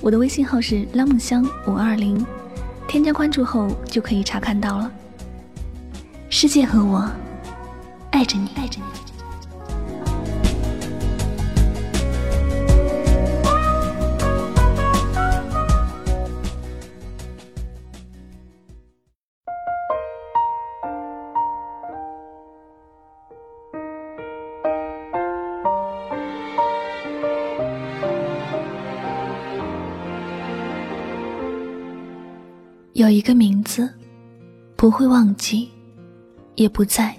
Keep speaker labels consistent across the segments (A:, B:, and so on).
A: 我的微信号是拉梦香五二零。添加关注后就可以查看到了。世界和我爱着你，爱着你。有一个名字，不会忘记，也不再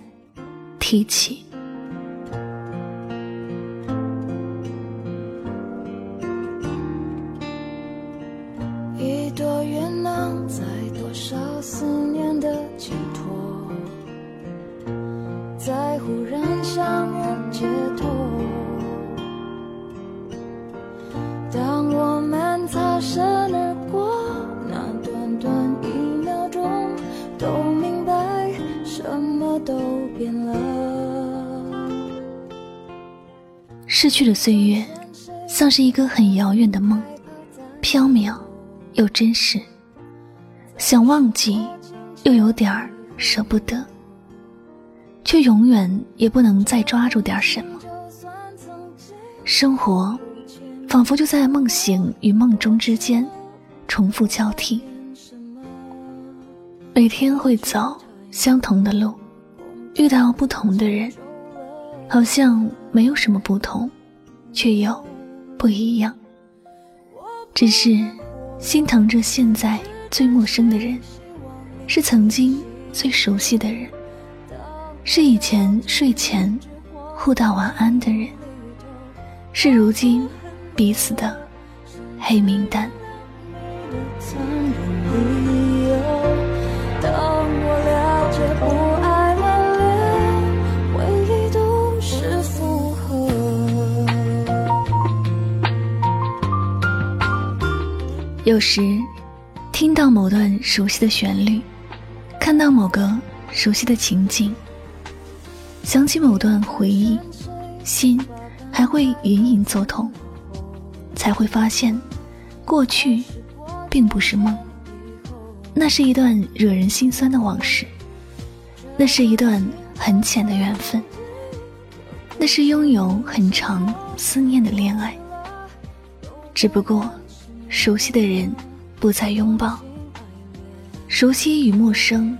A: 提起。
B: 一朵云能载多少思变了。
A: 逝去的岁月，像是一个很遥远的梦，缥缈又真实。想忘记，又有点儿舍不得，却永远也不能再抓住点什么。生活，仿佛就在梦醒与梦中之间，重复交替。每天会走相同的路。遇到不同的人，好像没有什么不同，却又不一样。只是心疼着现在最陌生的人，是曾经最熟悉的人，是以前睡前互道晚安的人，是如今彼此的黑名单。当我了解不有时，听到某段熟悉的旋律，看到某个熟悉的情景，想起某段回忆，心还会隐隐作痛，才会发现，过去并不是梦，那是一段惹人心酸的往事，那是一段很浅的缘分，那是拥有很长思念的恋爱，只不过。熟悉的人不再拥抱，熟悉与陌生，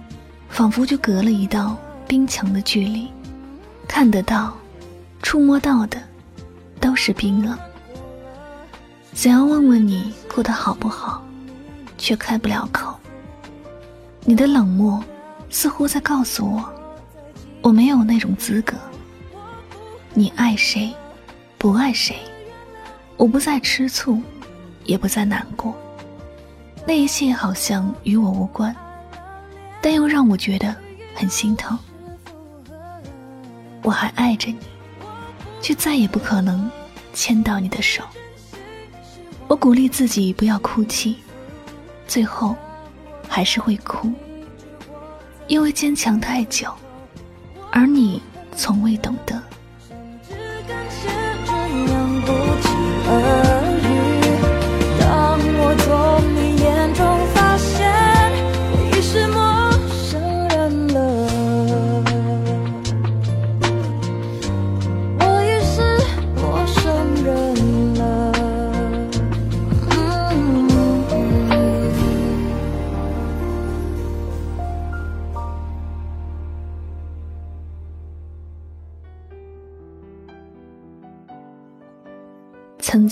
A: 仿佛就隔了一道冰墙的距离，看得到、触摸到的都是冰冷。想要问问你过得好不好，却开不了口。你的冷漠似乎在告诉我，我没有那种资格。你爱谁，不爱谁，我不再吃醋。也不再难过，那一切好像与我无关，但又让我觉得很心疼。我还爱着你，却再也不可能牵到你的手。我鼓励自己不要哭泣，最后还是会哭，因为坚强太久，而你从未懂得。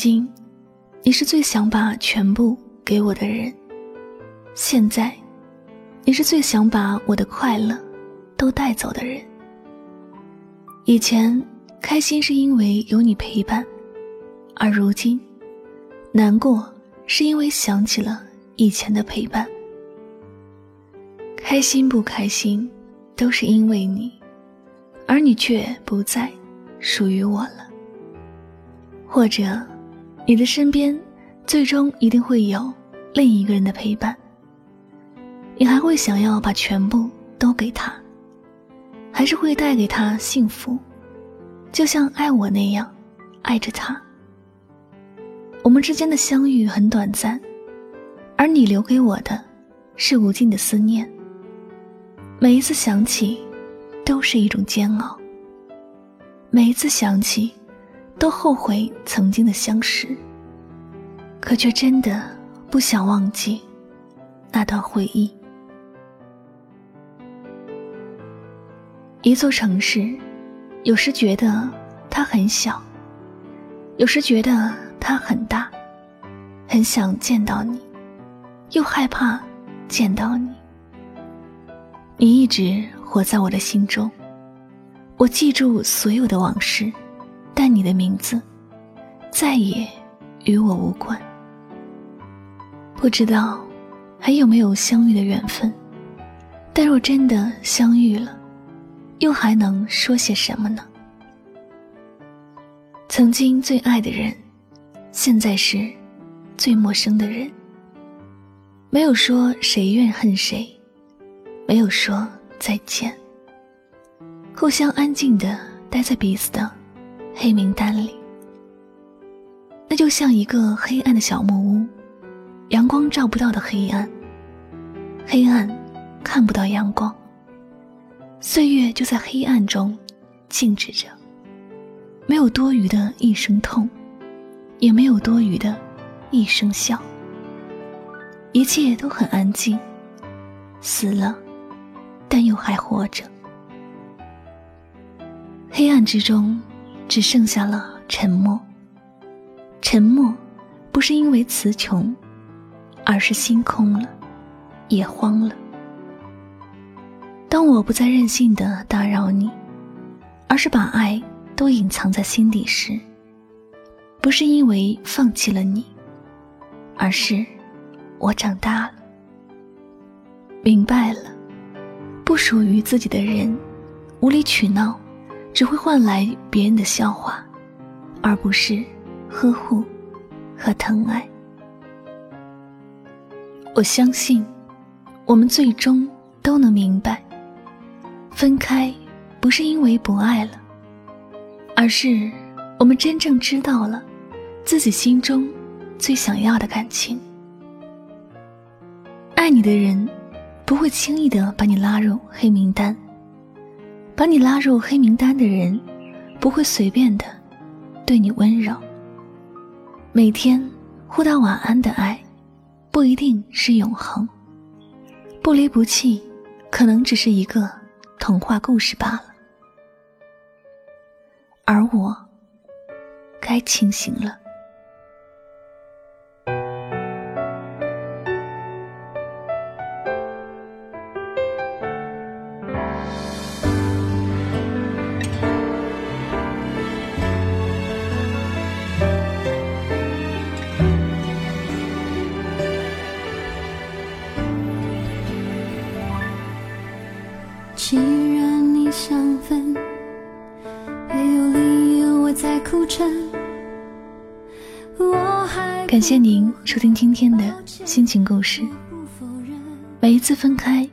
A: 经，你是最想把全部给我的人。现在，你是最想把我的快乐都带走的人。以前开心是因为有你陪伴，而如今，难过是因为想起了以前的陪伴。开心不开心，都是因为你，而你却不再属于我了。或者，你的身边最终一定会有另一个人的陪伴，你还会想要把全部都给他，还是会带给他幸福，就像爱我那样爱着他。我们之间的相遇很短暂，而你留给我的，是无尽的思念。每一次想起，都是一种煎熬。每一次想起，都后悔曾经的相识。可却真的不想忘记那段回忆。一座城市，有时觉得它很小，有时觉得。它很大，很想见到你，又害怕见到你。你一直活在我的心中，我记住所有的往事，但你的名字再也与我无关。不知道还有没有相遇的缘分，但若真的相遇了，又还能说些什么呢？曾经最爱的人。现在是最陌生的人，没有说谁怨恨谁，没有说再见，互相安静的待在彼此的黑名单里。那就像一个黑暗的小木屋，阳光照不到的黑暗，黑暗看不到阳光，岁月就在黑暗中静止着，没有多余的一声痛。也没有多余的一声笑，一切都很安静，死了，但又还活着。黑暗之中，只剩下了沉默。沉默，不是因为词穷，而是心空了，也慌了。当我不再任性的打扰你，而是把爱都隐藏在心底时。不是因为放弃了你，而是我长大了，明白了，不属于自己的人，无理取闹，只会换来别人的笑话，而不是呵护和疼爱。我相信，我们最终都能明白，分开不是因为不爱了，而是我们真正知道了。自己心中最想要的感情，爱你的人不会轻易的把你拉入黑名单，把你拉入黑名单的人不会随便的对你温柔。每天互道晚安的爱，不一定是永恒，不离不弃，可能只是一个童话故事罢了。而我该清醒了。
B: 既然你想分，没有理由我在哭沉。
A: 感谢您收听今天的心情故事。每一次分开，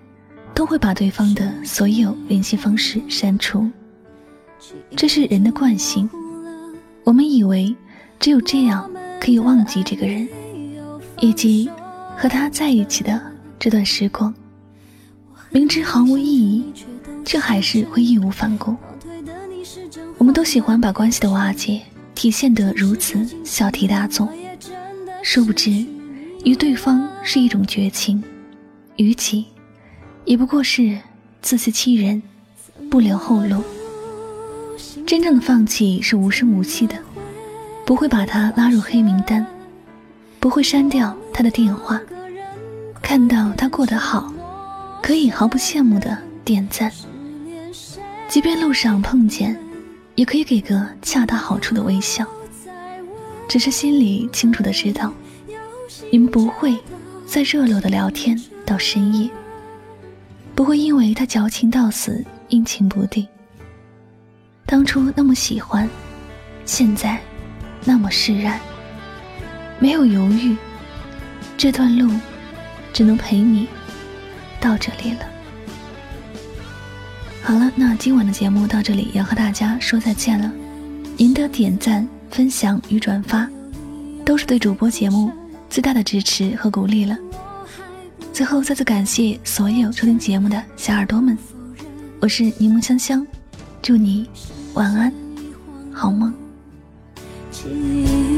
A: 都会把对方的所有联系方式删除，这是人的惯性。我们以为只有这样可以忘记这个人，以及和他在一起的这段时光。明知毫无意义，却还是会义无反顾。我们都喜欢把关系的瓦解体现得如此小题大做，殊不知，与对方是一种绝情，与己，也不过是自欺欺人，不留后路。真正的放弃是无声无息的，不会把他拉入黑名单，不会删掉他的电话，看到他过得好。可以毫不羡慕的点赞，即便路上碰见，也可以给个恰到好处的微笑。只是心里清楚的知道，你们不会再热络的聊天到深夜，不会因为他矫情到死、阴晴不定。当初那么喜欢，现在那么释然，没有犹豫，这段路只能陪你到这里了。好了，那今晚的节目到这里要和大家说再见了。您的点赞、分享与转发，都是对主播节目最大的支持和鼓励了。最后再次感谢所有收听节目的小耳朵们，我是柠檬香香，祝你晚安，好梦。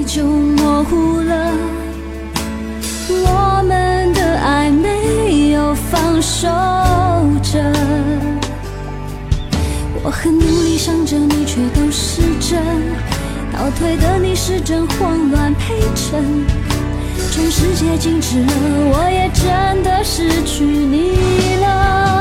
B: 就模糊了，我们的爱没有放手着。我很努力想着你，却都是真。倒退的你是真，慌乱陪衬。全世界静止了，我也真的失去你了。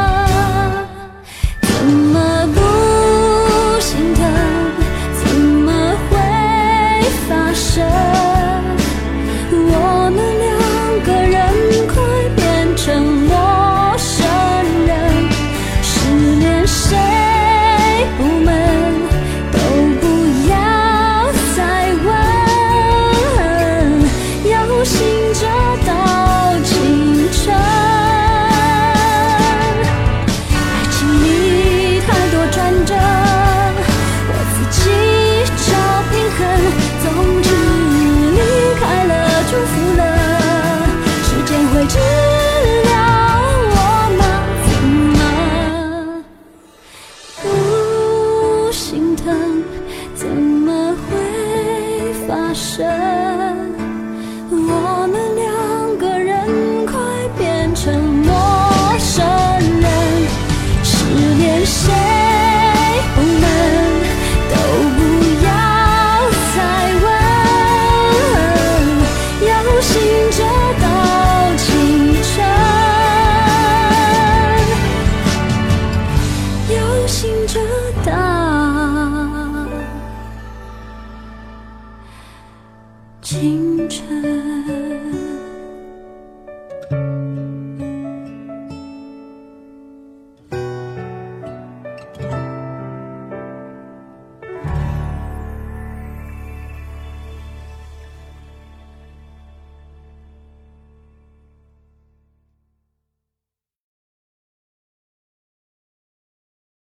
B: 清晨。